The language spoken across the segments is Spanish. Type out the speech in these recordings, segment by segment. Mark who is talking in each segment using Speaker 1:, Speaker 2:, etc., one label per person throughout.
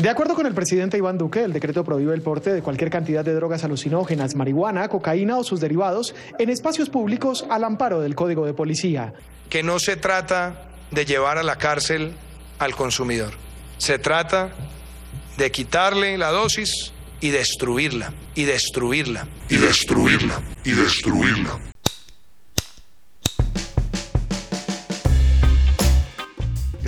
Speaker 1: De acuerdo con el presidente Iván Duque, el decreto prohíbe el porte de cualquier cantidad de drogas alucinógenas, marihuana, cocaína o sus derivados en espacios públicos al amparo del Código de Policía.
Speaker 2: Que no se trata de llevar a la cárcel al consumidor. Se trata de quitarle la dosis y destruirla, y destruirla, y destruirla, y destruirla.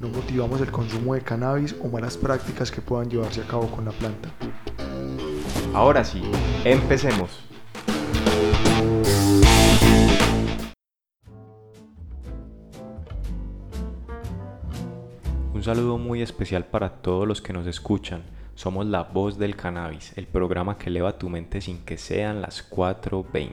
Speaker 3: No motivamos el consumo de cannabis o malas prácticas que puedan llevarse a cabo con la planta.
Speaker 4: Ahora sí, empecemos. Un saludo muy especial para todos los que nos escuchan. Somos La Voz del Cannabis, el programa que eleva tu mente sin que sean las 4.20.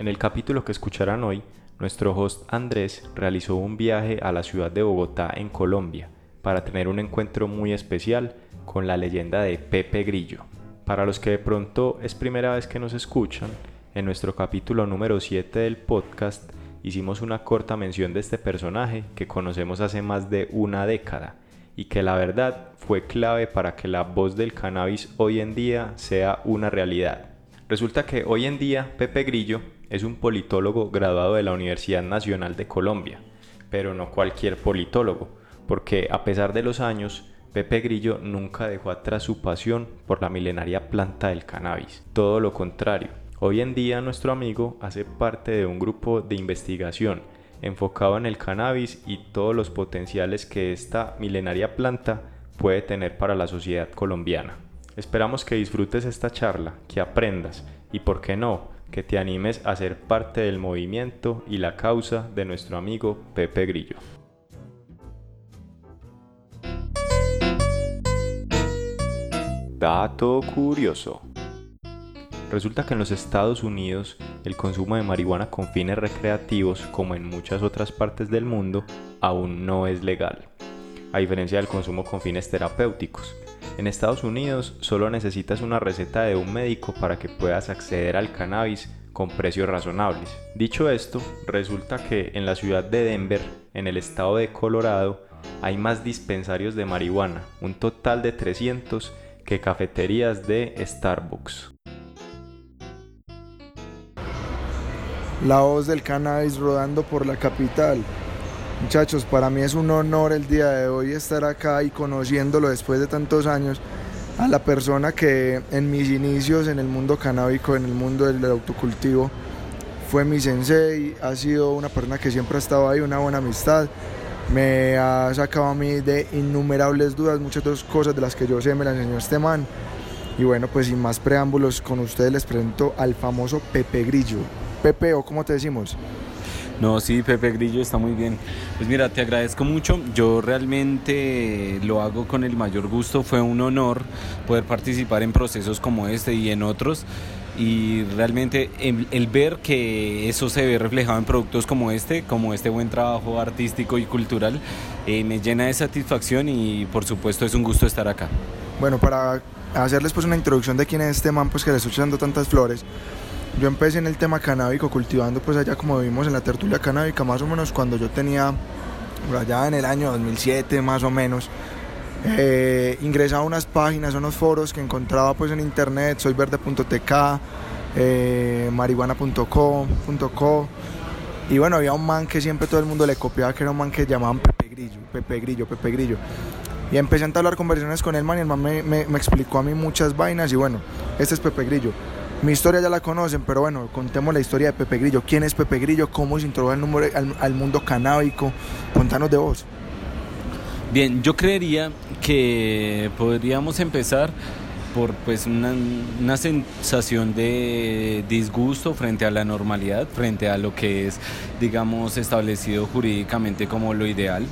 Speaker 4: En el capítulo que escucharán hoy, nuestro host Andrés realizó un viaje a la ciudad de Bogotá en Colombia para tener un encuentro muy especial con la leyenda de Pepe Grillo. Para los que de pronto es primera vez que nos escuchan, en nuestro capítulo número 7 del podcast hicimos una corta mención de este personaje que conocemos hace más de una década y que la verdad fue clave para que la voz del cannabis hoy en día sea una realidad. Resulta que hoy en día Pepe Grillo es un politólogo graduado de la Universidad Nacional de Colombia, pero no cualquier politólogo, porque a pesar de los años, Pepe Grillo nunca dejó atrás su pasión por la milenaria planta del cannabis. Todo lo contrario, hoy en día nuestro amigo hace parte de un grupo de investigación enfocado en el cannabis y todos los potenciales que esta milenaria planta puede tener para la sociedad colombiana. Esperamos que disfrutes esta charla, que aprendas y, por qué no, que te animes a ser parte del movimiento y la causa de nuestro amigo Pepe Grillo. Dato curioso. Resulta que en los Estados Unidos el consumo de marihuana con fines recreativos, como en muchas otras partes del mundo, aún no es legal, a diferencia del consumo con fines terapéuticos. En Estados Unidos solo necesitas una receta de un médico para que puedas acceder al cannabis con precios razonables. Dicho esto, resulta que en la ciudad de Denver, en el estado de Colorado, hay más dispensarios de marihuana, un total de 300, que cafeterías de Starbucks.
Speaker 3: La voz del cannabis rodando por la capital. Muchachos, para mí es un honor el día de hoy estar acá y conociéndolo después de tantos años a la persona que en mis inicios en el mundo canábico, en el mundo del autocultivo, fue mi sensei, ha sido una persona que siempre ha estado ahí, una buena amistad, me ha sacado a mí de innumerables dudas, muchas otras cosas de las que yo sé me las enseñó este man. Y bueno, pues sin más preámbulos, con ustedes les presento al famoso Pepe Grillo. Pepe, o cómo te decimos.
Speaker 5: No, sí, Pepe Grillo está muy bien. Pues mira, te agradezco mucho. Yo realmente lo hago con el mayor gusto. Fue un honor poder participar en procesos como este y en otros. Y realmente el, ver que eso se ve reflejado en productos como este, como este buen trabajo artístico y cultural, eh, me llena de satisfacción y por supuesto es un gusto estar acá.
Speaker 3: Bueno, para hacerles pues una introducción de quién es este man, pues que le estoy echando tantas flores. Yo empecé en el tema canábico cultivando pues allá como vivimos en la tertulia canábica más o menos cuando yo tenía por allá en el año 2007 más o menos eh, ingresaba a unas páginas, a unos foros que encontraba pues en internet, soyverde.tk, eh, marihuana.co, y bueno, había un man que siempre todo el mundo le copiaba, que era un man que llamaban Pepe Grillo, Pepe Grillo, Pepe Grillo. Y empecé a entablar conversaciones con el man y el man me, me, me explicó a mí muchas vainas y bueno, este es Pepe Grillo. Mi historia ya la conocen, pero bueno, contemos la historia de Pepe Grillo. ¿Quién es Pepe Grillo? ¿Cómo se introdujo al, al, mundo canábico? Contanos de vos.
Speaker 5: Bien, yo creería que podríamos empezar por pues una, una, sensación de disgusto frente a la normalidad, frente a lo que es, digamos, establecido jurídicamente como lo ideal.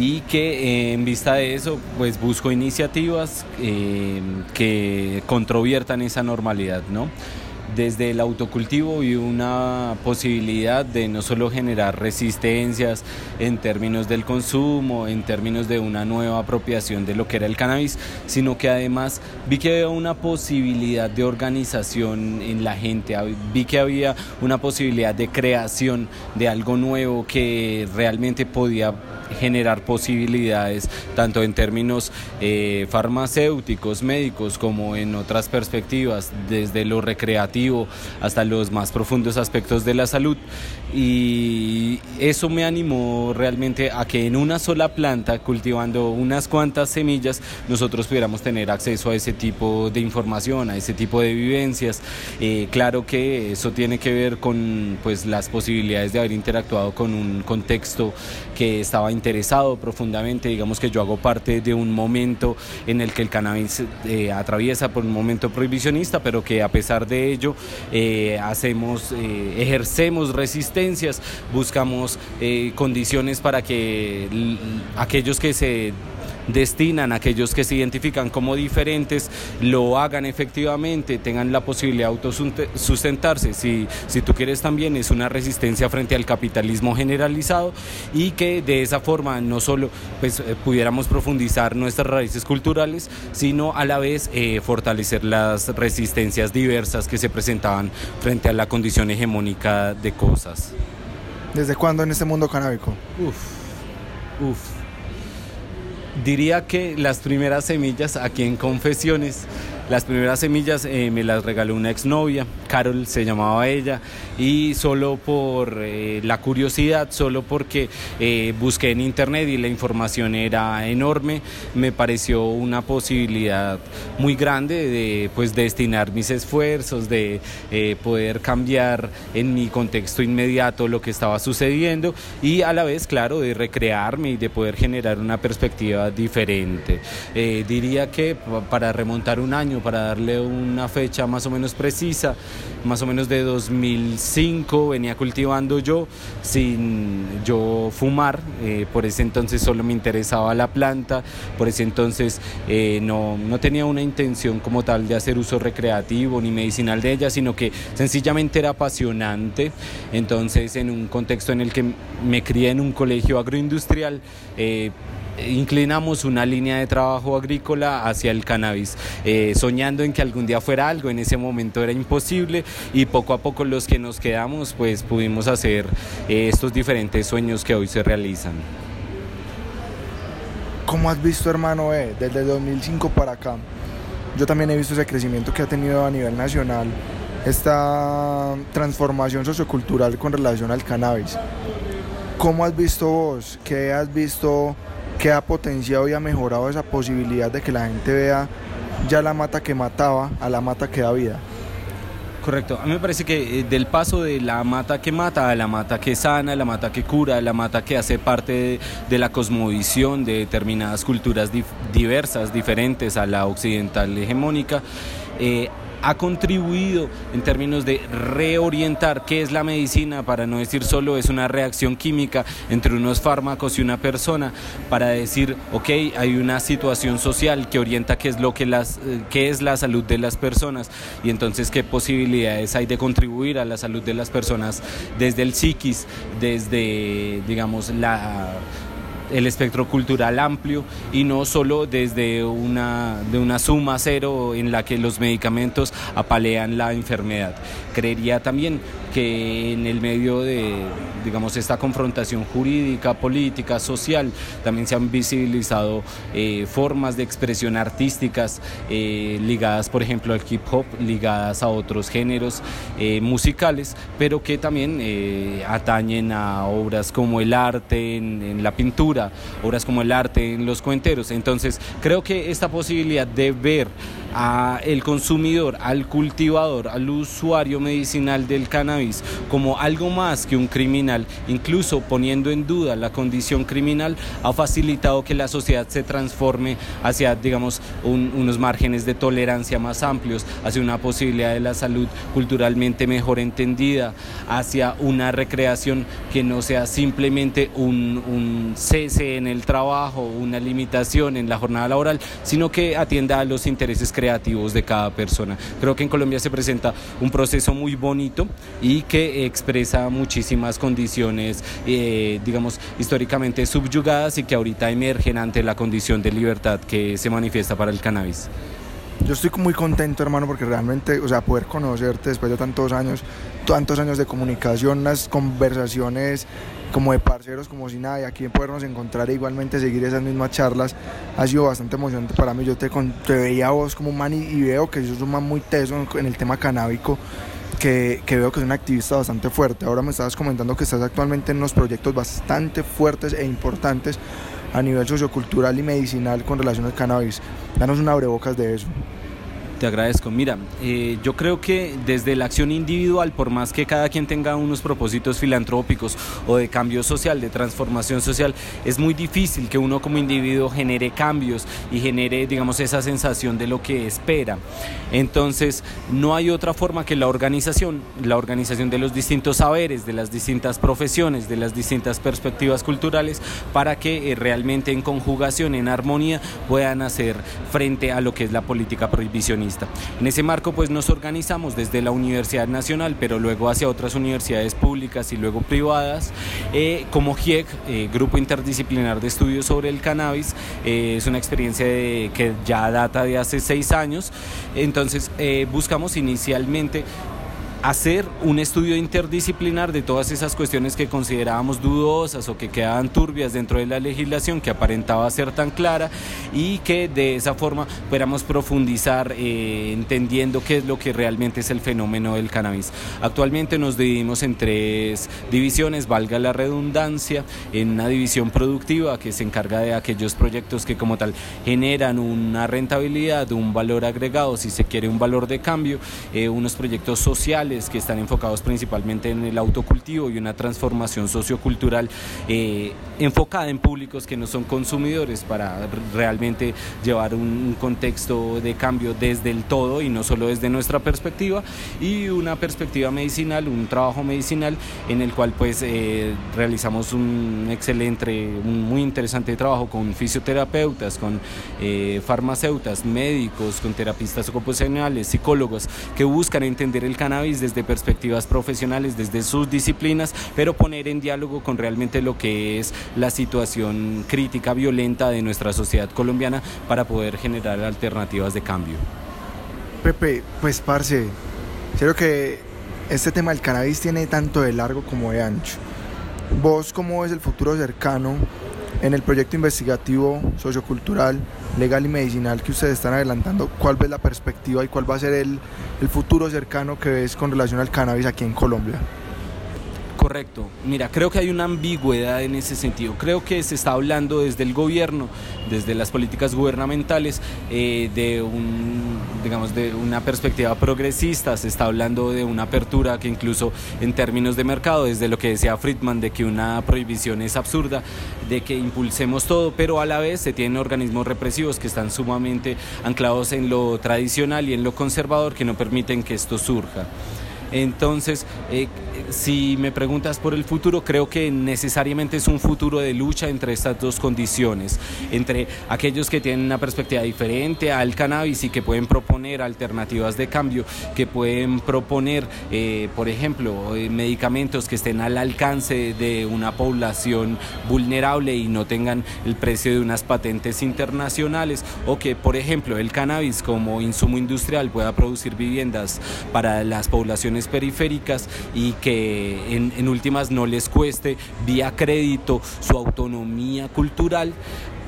Speaker 5: Y que en vista de eso pues busco iniciativas que controviertan esa normalidad, ¿no? desde el autocultivo y una posibilidad de no solo generar resistencias en términos del consumo, en términos de una nueva apropiación de lo que era el cannabis, sino que además vi que había una posibilidad de organización en la gente, vi que había una posibilidad de creación de algo nuevo que realmente podía generar posibilidades tanto en términos eh, farmacéuticos, médicos, como en otras perspectivas, desde lo recreativo hasta los más profundos aspectos de la salud. Y eso me animó realmente a que en una sola planta, cultivando unas cuantas semillas, nosotros pudiéramos tener acceso a ese tipo de información, a ese tipo de vivencias. Eh, claro que eso tiene que ver con pues, las posibilidades de haber interactuado con un contexto que estaba interesado profundamente. Digamos que yo hago parte de un momento en el que el cannabis eh, atraviesa por un momento prohibicionista, pero que a pesar de ello eh, hacemos, eh, ejercemos resistencias, buscamos condiciones para que aquellos que se destinan, aquellos que se identifican como diferentes, lo hagan efectivamente, tengan la posibilidad de autosustentarse. Si, si tú quieres también es una resistencia frente al capitalismo generalizado y que de esa forma no solo pues, eh, pudiéramos profundizar nuestras raíces culturales, sino a la vez eh, fortalecer las resistencias diversas que se presentaban frente a la condición hegemónica de cosas.
Speaker 3: ¿Desde cuándo en este mundo canábico?
Speaker 5: Uf, uf diría que las primeras semillas aquí en Confesiones las primeras semillas eh, me las regaló una exnovia, Carol se llamaba ella, y solo por eh, la curiosidad, solo porque eh, busqué en internet y la información era enorme, me pareció una posibilidad muy grande de pues destinar mis esfuerzos, de poder cambiar en mi contexto inmediato lo que estaba sucediendo y a la vez, claro, de recrearme y de poder generar una perspectiva diferente. diría que para remontar un año, para darle una fecha más o menos precisa, más o menos de 2005 venía cultivando yo sin yo fumar, eh, por ese entonces solo me interesaba la planta, por ese entonces eh, no, no tenía una intención como tal de hacer uso recreativo ni medicinal de ella, sino que sencillamente era apasionante, entonces en un contexto en el que me crié en un colegio agroindustrial, eh, inclinamos una línea de trabajo agrícola hacia el cannabis, eh, soñando en que algún día fuera algo, en ese momento era imposible y poco a poco los que nos quedamos pues pudimos hacer eh, estos diferentes sueños que hoy se realizan.
Speaker 3: ¿Cómo has visto hermano E desde 2005 para acá? Yo también he visto ese crecimiento que ha tenido a nivel nacional, esta transformación sociocultural con relación al cannabis. ¿Cómo has visto vos? ¿Qué has visto que ha potenciado y ha mejorado esa posibilidad de que la gente vea ya la mata que mataba a la mata que da vida.
Speaker 5: Correcto, a mí me parece que eh, del paso de la mata que mata a la mata que sana, la mata que cura, la mata que hace parte de, la cosmovisión de determinadas culturas diversas, diferentes a la occidental hegemónica, eh, ha contribuido en términos de reorientar qué es la medicina, para no decir solo es una reacción química entre unos fármacos y una persona, para decir, ok, hay una situación social que orienta qué es, lo que las, eh, qué es la salud de las personas. Y entonces qué posibilidades hay de contribuir a la salud de las personas desde el psiquis, desde, digamos, la el espectro cultural amplio y no solo desde una, de una suma cero en la que los medicamentos apalean la enfermedad. Creería también que en el medio de, digamos, esta confrontación jurídica, política, social, también se han visibilizado eh, formas de expresión artísticas eh, ligadas, por ejemplo, al hip hop, ligadas a otros géneros eh, musicales, pero que también atañen a obras como el arte en la pintura, obras como el arte en los cuenteros. Entonces, creo que esta posibilidad de ver a el consumidor, al cultivador, al usuario medicinal del cannabis como algo más que un criminal, incluso poniendo en duda la condición criminal, ha facilitado que la sociedad se transforme hacia, digamos, unos márgenes de tolerancia más amplios, hacia una posibilidad de la salud culturalmente mejor entendida, hacia una recreación que no sea simplemente un, un cese en el trabajo, una limitación en la jornada laboral, sino que atienda a los intereses creativos de cada persona. Creo que en Colombia se presenta un proceso muy bonito y que expresa muchísimas condiciones, eh, digamos, históricamente subyugadas y que ahorita emergen ante la condición de libertad que se manifiesta para el cannabis.
Speaker 3: Yo estoy muy contento, hermano, porque realmente, o sea, poder conocerte después de tantos años, tantos años de comunicación, unas conversaciones como de parceros, como si nada, y aquí podernos encontrar e igualmente seguir esas mismas charlas, ha sido bastante emocionante para mí. Yo te, te veía a vos como un man y, veo que sos un man muy teso en, el tema canábico. Que, que, veo que es un activista bastante fuerte. Ahora me estabas comentando que estás actualmente en unos proyectos bastante fuertes e importantes a nivel sociocultural y medicinal con relación al cannabis. Danos una abrebocas de eso.
Speaker 5: Te agradezco. Mira, eh, yo creo que desde la acción individual, por más que cada quien tenga unos propósitos filantrópicos o de cambio social, de transformación social, es muy difícil que uno como individuo genere cambios y genere, digamos, esa sensación de lo que espera. Entonces, no hay otra forma que la organización, la organización de los distintos saberes, de las distintas profesiones, de las distintas perspectivas culturales, para que eh, realmente en conjugación, en armonía, puedan hacer frente a lo que es la política prohibicionista en ese marco pues nos organizamos desde la Universidad Nacional, pero luego hacia otras universidades públicas y luego privadas, eh, como GIEC, eh, Grupo Interdisciplinar de Estudios sobre el Cannabis. Eh, es una experiencia que ya data de hace seis años. Entonces buscamos inicialmente hacer un estudio interdisciplinar de todas esas cuestiones que considerábamos dudosas o que quedaban turbias dentro de la legislación que aparentaba ser tan clara y que de esa forma pudiéramos profundizar eh, entendiendo qué es lo que realmente es el fenómeno del cannabis. Actualmente nos dividimos en tres divisiones, valga la redundancia, en una división productiva que se encarga de aquellos proyectos que como tal generan una rentabilidad, un valor agregado, si se quiere un valor de cambio, eh, unos proyectos sociales, que están enfocados principalmente en el autocultivo y una transformación sociocultural eh, enfocada en públicos que no son consumidores para realmente llevar un, contexto de cambio desde el todo y no solo desde nuestra perspectiva y una perspectiva medicinal, un trabajo medicinal en el cual pues eh, realizamos un excelente, un muy interesante trabajo con fisioterapeutas, con eh, farmacéutas, médicos, con terapistas ocupacionales, psicólogos que buscan entender el cannabis desde perspectivas profesionales, desde sus disciplinas, pero poner en diálogo con realmente lo que es la situación crítica, violenta de nuestra sociedad colombiana para poder generar alternativas de cambio.
Speaker 3: Pepe, pues parce, creo que este tema del cannabis tiene tanto de largo como de ancho. ¿Vos cómo ves el futuro cercano en el proyecto investigativo sociocultural, legal y medicinal que ustedes están adelantando, ¿cuál ves la perspectiva y cuál va a ser el, el futuro cercano que ves con relación al cannabis aquí en Colombia?
Speaker 5: Correcto. Mira, creo que hay una ambigüedad en ese sentido. Creo que se está hablando desde el gobierno, desde las políticas gubernamentales, eh, de un, digamos, de una perspectiva progresista. Se está hablando de una apertura que incluso en términos de mercado, desde lo que decía Friedman, de que una prohibición es absurda, de que impulsemos todo, pero a la vez se tienen organismos represivos que están sumamente anclados en lo tradicional y en lo conservador que no permiten que esto surja. Entonces, eh, si me preguntas por el futuro, creo que necesariamente es un futuro de lucha entre estas dos condiciones, entre aquellos que tienen una perspectiva diferente al cannabis y que pueden proponer alternativas de cambio, que pueden proponer, eh, por ejemplo, eh, medicamentos que estén al alcance de una población vulnerable y no tengan el precio de unas patentes internacionales, o que, por ejemplo, el cannabis como insumo industrial pueda producir viviendas para las poblaciones periféricas y que en, últimas no les cueste vía crédito su autonomía cultural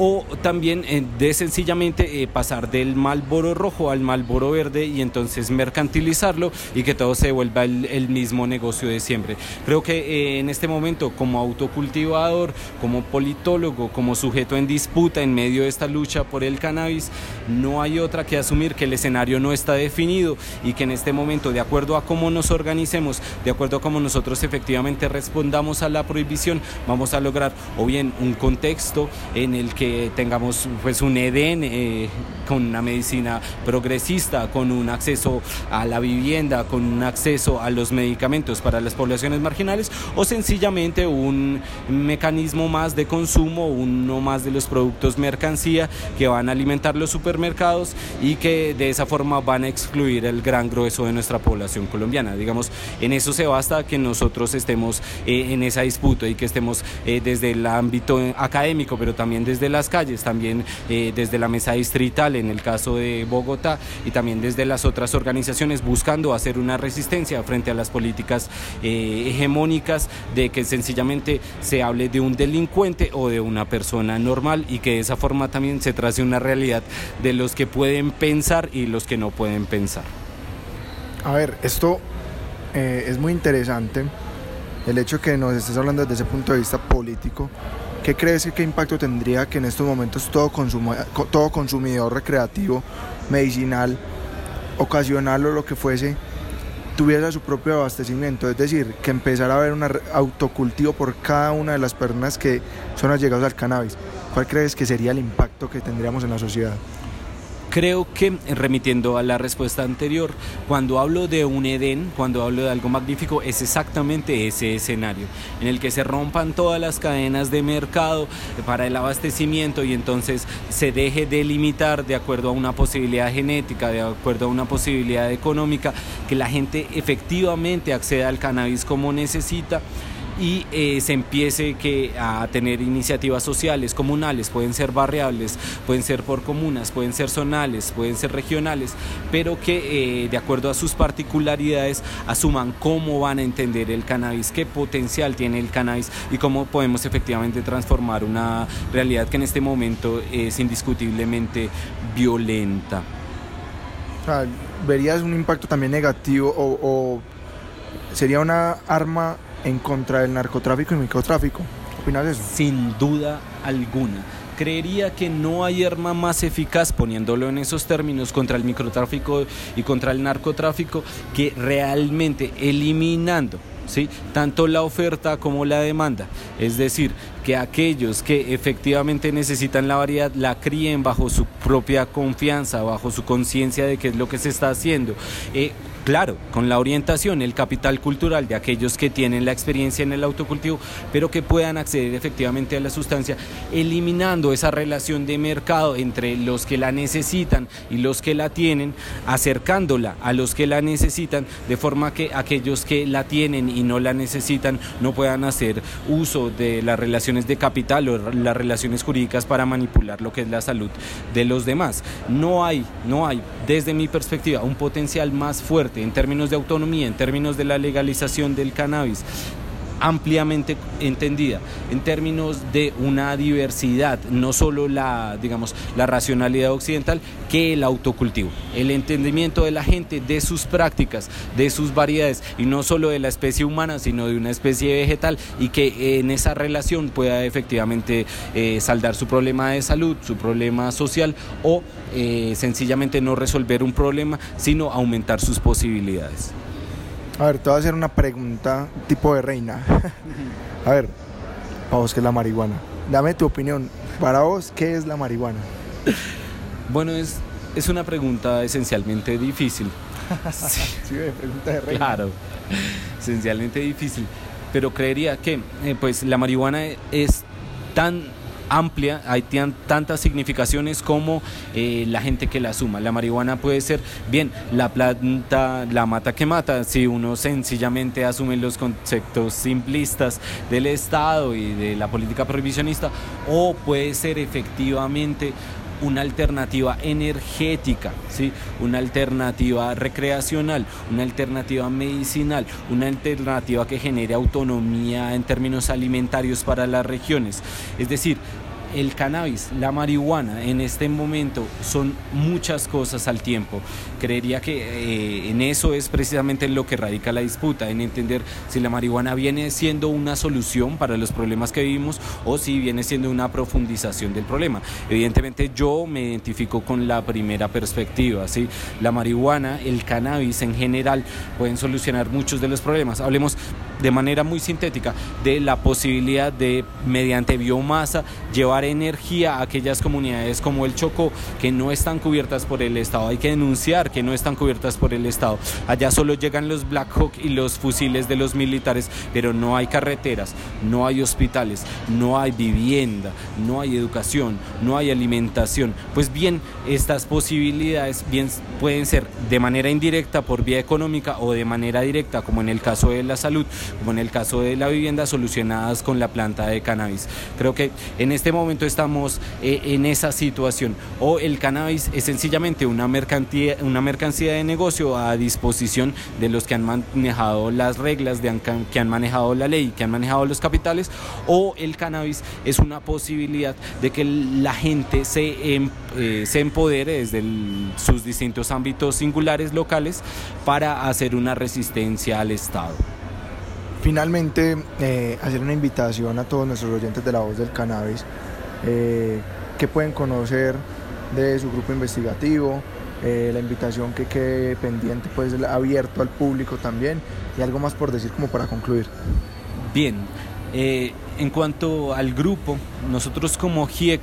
Speaker 5: o también eh, de sencillamente eh, pasar del Malboro rojo al Malboro verde y entonces mercantilizarlo y que todo se vuelva el, mismo negocio de siempre. Creo que eh, en este momento como autocultivador, como politólogo, como sujeto en disputa en medio de esta lucha por el cannabis, no hay otra que asumir que el escenario no está definido y que en este momento, de acuerdo a cómo nos organicemos, de acuerdo a cómo nosotros efectivamente respondamos a la prohibición, vamos a lograr o bien un contexto en el que tengamos pues un EDEN eh, con una medicina progresista, con un acceso a la vivienda, con un acceso a los medicamentos para las poblaciones marginales o sencillamente un mecanismo más de consumo, uno más de los productos mercancía que van a alimentar los supermercados y que de esa forma van a excluir el gran grueso de nuestra población colombiana. Digamos, en eso se basta que nosotros estemos eh, en esa disputa y que estemos eh, desde el ámbito académico, pero también desde la las calles, también eh, desde la mesa distrital en el caso de Bogotá y también desde las otras organizaciones buscando hacer una resistencia frente a las políticas eh, hegemónicas de que sencillamente se hable de un delincuente o de una persona normal y que de esa forma también se trace una realidad de los que pueden pensar y los que no pueden pensar.
Speaker 3: A ver, esto eh, es muy interesante, el hecho que nos estés hablando desde ese punto de vista político, ¿Qué crees que qué impacto tendría que en estos momentos todo, todo consumidor recreativo, medicinal, ocasional o lo que fuese, tuviera su propio abastecimiento? Es decir, que empezara a haber un autocultivo por cada una de las personas que son allegadas al cannabis. ¿Cuál crees que sería el impacto que tendríamos en la sociedad?
Speaker 5: Creo que, remitiendo a la respuesta anterior, cuando hablo de un Edén, cuando hablo de algo magnífico, es exactamente ese escenario, en el que se rompan todas las cadenas de mercado para el abastecimiento y entonces se deje de limitar de acuerdo a una posibilidad genética, de acuerdo a una posibilidad económica, que la gente efectivamente acceda al cannabis como necesita y eh, se empiece que, a tener iniciativas sociales, comunales, pueden ser barriables, pueden ser por comunas, pueden ser zonales, pueden ser regionales, pero que eh, de acuerdo a sus particularidades asuman cómo van a entender el cannabis, qué potencial tiene el cannabis y cómo podemos efectivamente transformar una realidad que en este momento es indiscutiblemente violenta.
Speaker 3: ¿Verías un impacto también negativo o sería una arma en contra del narcotráfico y microtráfico. ¿Opinas eso?
Speaker 5: Sin duda alguna. Creería que no hay arma más eficaz, poniéndolo en esos términos, contra el microtráfico y contra el narcotráfico, que realmente eliminando ¿Sí? tanto la oferta como la demanda. Es decir, que aquellos que efectivamente necesitan la variedad la críen bajo su propia confianza, bajo su conciencia de qué es lo que se está haciendo. Eh, Claro, con la orientación, el capital cultural de aquellos que tienen la experiencia en el autocultivo, pero que puedan acceder efectivamente a la sustancia, eliminando esa relación de mercado entre los que la necesitan y los que la tienen, acercándola a los que la necesitan, de forma que aquellos que la tienen y no la necesitan no puedan hacer uso de las relaciones de capital o las relaciones jurídicas para manipular lo que es la salud de los demás. No hay, no hay, desde mi perspectiva, un potencial más fuerte en términos de autonomía, en términos de la legalización del cannabis, ampliamente entendida en términos de una diversidad, no solo la, digamos, la racionalidad occidental, que el autocultivo, el entendimiento de la gente de sus prácticas, de sus variedades y no solo de la especie humana, sino de una especie vegetal y que en esa relación pueda efectivamente eh, saldar su problema de salud, su problema social o eh, sencillamente no resolver un problema, sino aumentar sus posibilidades.
Speaker 3: A ver, te voy a hacer una pregunta tipo de reina. a ver, para vos, ¿qué es la marihuana? Dame tu opinión. Para vos, ¿qué es la marihuana?
Speaker 5: Bueno, es, es una pregunta esencialmente difícil.
Speaker 3: sí, pregunta de reina.
Speaker 5: Claro, esencialmente difícil. Pero creería que eh, pues la marihuana es tan amplia, hay tantas significaciones como eh, la gente que la suma. La marihuana puede ser, bien, la planta, la mata que mata, si uno sencillamente asume los conceptos simplistas del Estado y de la política prohibicionista, o puede ser efectivamente una alternativa energética, ¿sí? una alternativa recreacional, una alternativa medicinal, una alternativa que genere autonomía en términos alimentarios para las regiones. Es decir, el cannabis, la marihuana en este momento son muchas cosas al tiempo. Creería que eh, en eso es precisamente lo que radica la disputa, en entender si la marihuana viene siendo una solución para los problemas que vivimos o si viene siendo una profundización del problema. Evidentemente yo me identifico con la primera perspectiva, ¿sí? La marihuana, el cannabis en general pueden solucionar muchos de los problemas. Hablemos de manera muy sintética de la posibilidad de, mediante biomasa, llevar energía a aquellas comunidades como el Chocó que no están cubiertas por el Estado. Hay que denunciar que no están cubiertas por el Estado. Allá solo llegan los Black Hawk y los fusiles de los militares, pero no hay carreteras, no hay hospitales, no hay vivienda, no hay educación, no hay alimentación. Pues bien, estas posibilidades bien pueden ser de manera indirecta por vía económica o de manera directa, como en el caso de la salud, como en el caso de la vivienda, solucionadas con la planta de cannabis. Creo que en este momento estamos eh, en esa situación. O el cannabis es sencillamente una mercancía, una mercancía de negocio a disposición de los que han manejado las reglas, de, que han manejado la ley, que han manejado los capitales, o el cannabis es una posibilidad de que la gente se, em, eh, empodere desde sus distintos ámbitos singulares locales para hacer una resistencia al Estado.
Speaker 3: Finalmente, eh, hacer una invitación a todos nuestros oyentes de la voz del cannabis eh, que pueden conocer de su grupo investigativo, eh, la invitación que quede pendiente, pues abierto al público también y algo más por decir como para concluir.
Speaker 5: Bien, en cuanto al grupo, nosotros como GIEC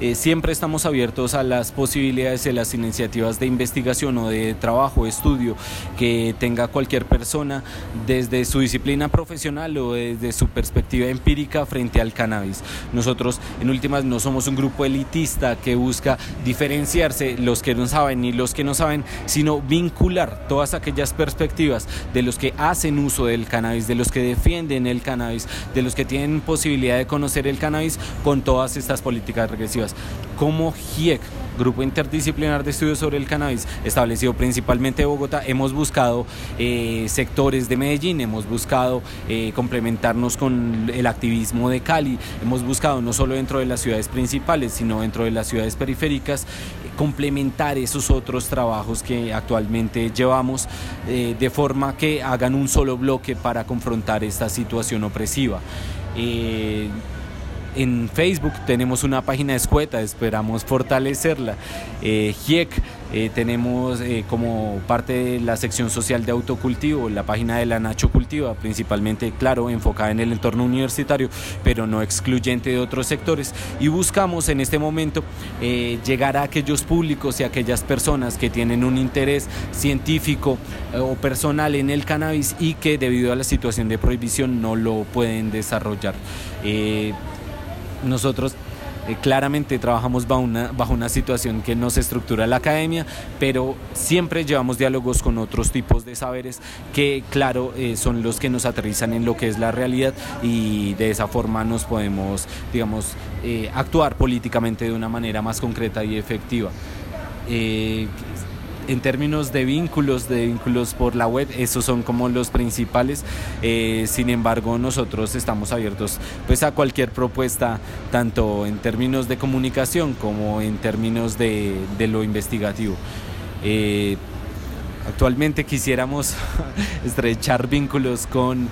Speaker 5: eh, siempre estamos abiertos a las posibilidades de las iniciativas de investigación o de trabajo, estudio que tenga cualquier persona desde su disciplina profesional o desde su perspectiva empírica frente al cannabis. Nosotros en últimas no somos un grupo elitista que busca diferenciarse los que no saben ni los que no saben, sino vincular todas aquellas perspectivas de los que hacen uso del cannabis, de los que defienden el cannabis, de los que tienen posibilidades posibilidad de conocer el cannabis con todas estas políticas regresivas. Como GIEC, Grupo Interdisciplinar de Estudios sobre el Cannabis, establecido principalmente en Bogotá, hemos buscado eh, sectores de Medellín, hemos buscado eh, complementarnos con el activismo de Cali, hemos buscado no solo dentro de las ciudades principales, sino dentro de las ciudades periféricas, complementar esos otros trabajos que actualmente llevamos eh, de forma que hagan un solo bloque para confrontar esta situación opresiva. Eh, en Facebook tenemos una página escueta, esperamos fortalecerla. Eh, GIEC eh, tenemos eh, como parte de la sección social de autocultivo la página de la Nacho Cultiva, principalmente, claro, enfocada en el entorno universitario, pero no excluyente de otros sectores. Y buscamos en este momento llegar a aquellos públicos y aquellas personas que tienen un interés científico o personal en el cannabis y que debido a la situación de prohibición no lo pueden desarrollar. Nosotros eh, claramente trabajamos bajo una, situación que no se estructura la academia, pero siempre llevamos diálogos con otros tipos de saberes que, claro, eh, son los que nos aterrizan en lo que es la realidad y de esa forma nos podemos, digamos, eh, actuar políticamente de una manera más concreta y efectiva en términos de vínculos, de vínculos por la web, esos son como los principales. Eh, sin embargo, nosotros estamos abiertos pues a cualquier propuesta, tanto en términos de comunicación como en términos de, lo investigativo. Eh, actualmente quisiéramos estrechar vínculos con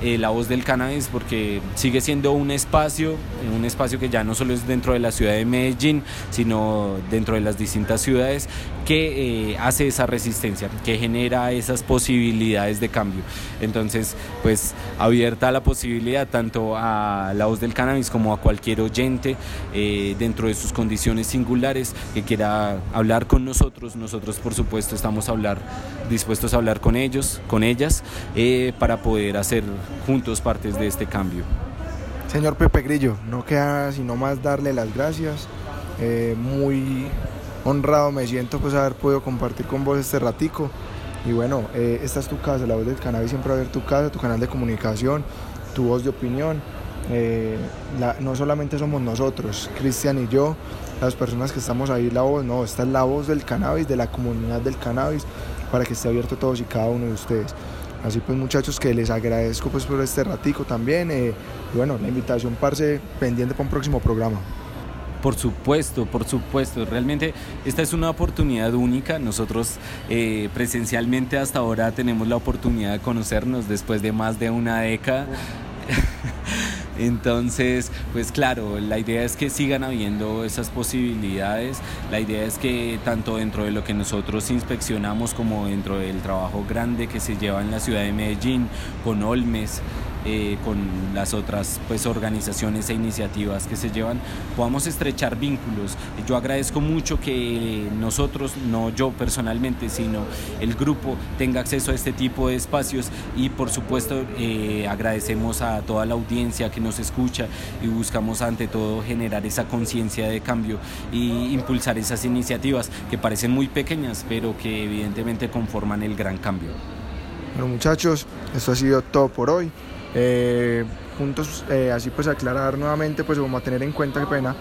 Speaker 5: eh, la voz del cannabis porque sigue siendo un espacio, un espacio que ya no solo es dentro de la ciudad de Medellín, sino dentro de las distintas ciudades que eh, hace esa resistencia, que genera esas posibilidades de cambio. Entonces, pues abierta la posibilidad tanto a la voz del cannabis como a cualquier oyente eh, dentro de sus condiciones singulares que quiera hablar con nosotros. Nosotros, por supuesto, estamos a hablar, dispuestos a hablar con ellos, con ellas, eh, para poder hacer juntos partes de este cambio.
Speaker 3: Señor Pepe Grillo, no queda sino más darle las gracias. muy honrado me siento pues haber podido compartir con vos este ratico. Y bueno, eh, esta es tu casa, la voz del cannabis siempre va a ver tu casa, tu canal de comunicación, tu voz de opinión. Eh, no solamente somos nosotros, Cristian y yo, las personas que estamos ahí, la voz, no, esta es la voz del cannabis, de la comunidad del cannabis, para que esté abierto todos y cada uno de ustedes. Así pues muchachos que les agradezco pues por este ratico también. Eh, y bueno, la invitación parce pendiente para un próximo programa.
Speaker 5: Por supuesto, por supuesto. Realmente esta es una oportunidad única. Nosotros eh, presencialmente hasta ahora tenemos la oportunidad de conocernos después de más de una década. Entonces, pues claro, la idea es que sigan habiendo esas posibilidades, la idea es que tanto dentro de lo que nosotros inspeccionamos como dentro del trabajo grande que se lleva en la ciudad de Medellín, con Olmes, eh, con las otras pues, organizaciones e iniciativas que se llevan, podamos estrechar vínculos. Yo agradezco mucho que nosotros, no yo personalmente, sino el grupo tenga acceso a este tipo de espacios y por supuesto eh, agradecemos a toda la audiencia que nos escucha y buscamos ante todo generar esa conciencia de cambio y impulsar esas iniciativas que parecen muy pequeñas pero que evidentemente conforman el gran cambio.
Speaker 3: Bueno muchachos, esto ha sido todo por hoy. Eh, juntos, eh, así pues aclarar nuevamente, pues vamos a tener en cuenta, que pena,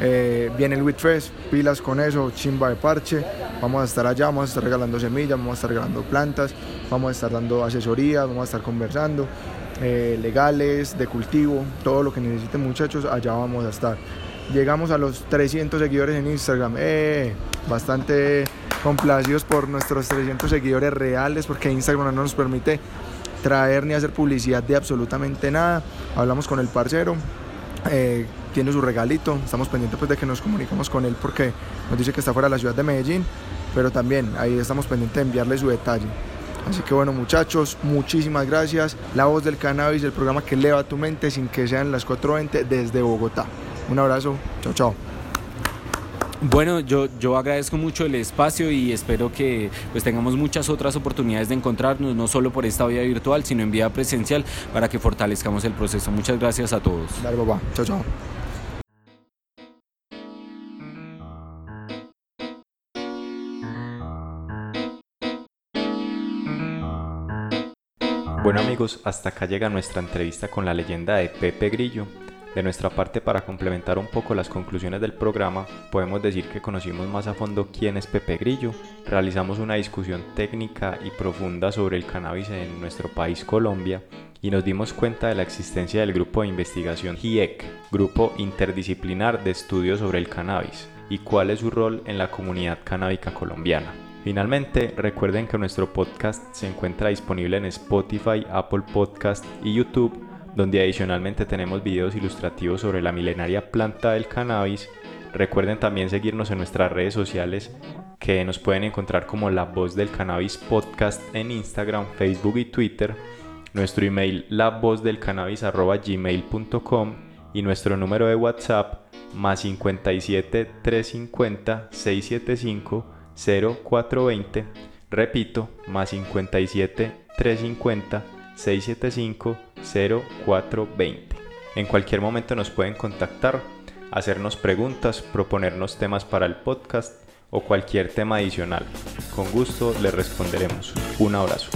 Speaker 3: eh, viene el WITFEST, pilas con eso, chimba de parche, vamos a estar allá, vamos a estar regalando semillas, vamos a estar regalando plantas, vamos a estar dando asesorías, vamos a estar conversando, legales, de cultivo, todo lo que necesiten muchachos, allá vamos a estar. Llegamos a los 300 seguidores en Instagram, bastante complacidos por nuestros 300 seguidores reales, porque Instagram no nos permite traer ni hacer publicidad de absolutamente nada. Hablamos con el parcero, eh, tiene su regalito, estamos pendientes pues, de que nos comuniquemos con él porque nos dice que está fuera de la ciudad de Medellín, pero también ahí estamos pendientes de enviarle su detalle. Así que bueno muchachos, muchísimas gracias. La voz del cannabis, el programa que eleva tu mente sin que sean las 4.20 desde Bogotá. Un abrazo, chao chao.
Speaker 5: Bueno, yo, yo agradezco mucho el espacio y espero que pues tengamos muchas otras oportunidades de encontrarnos, no solo por esta vía virtual, sino en vía presencial, para que fortalezcamos el proceso. Muchas gracias a todos.
Speaker 3: Dale, papá. Chao, chao.
Speaker 4: Bueno amigos, hasta acá llega nuestra entrevista con la leyenda de Pepe Grillo. De nuestra parte, para complementar un poco las conclusiones del programa, podemos decir que conocimos más a fondo quién es Pepe Grillo, realizamos una discusión técnica y profunda sobre el cannabis en nuestro país Colombia y nos dimos cuenta de la existencia del grupo de investigación GIEC, Grupo Interdisciplinar de Estudios sobre el Cannabis, y cuál es su rol en la comunidad canábica colombiana. Finalmente, recuerden que nuestro podcast se encuentra disponible en Spotify, Apple Podcast y YouTube donde adicionalmente tenemos videos ilustrativos sobre la milenaria planta del cannabis. Recuerden también seguirnos en nuestras redes sociales que nos pueden encontrar como La Voz del Cannabis Podcast en Instagram, Facebook y Twitter. Nuestro email lavozdelcannabis.gmail.com y nuestro número de WhatsApp más 57 350 675 0420. Repito, más 57 350 675-0420. En cualquier momento nos pueden contactar, hacernos preguntas, proponernos temas para el podcast o cualquier tema adicional. Con gusto les responderemos. Un abrazo.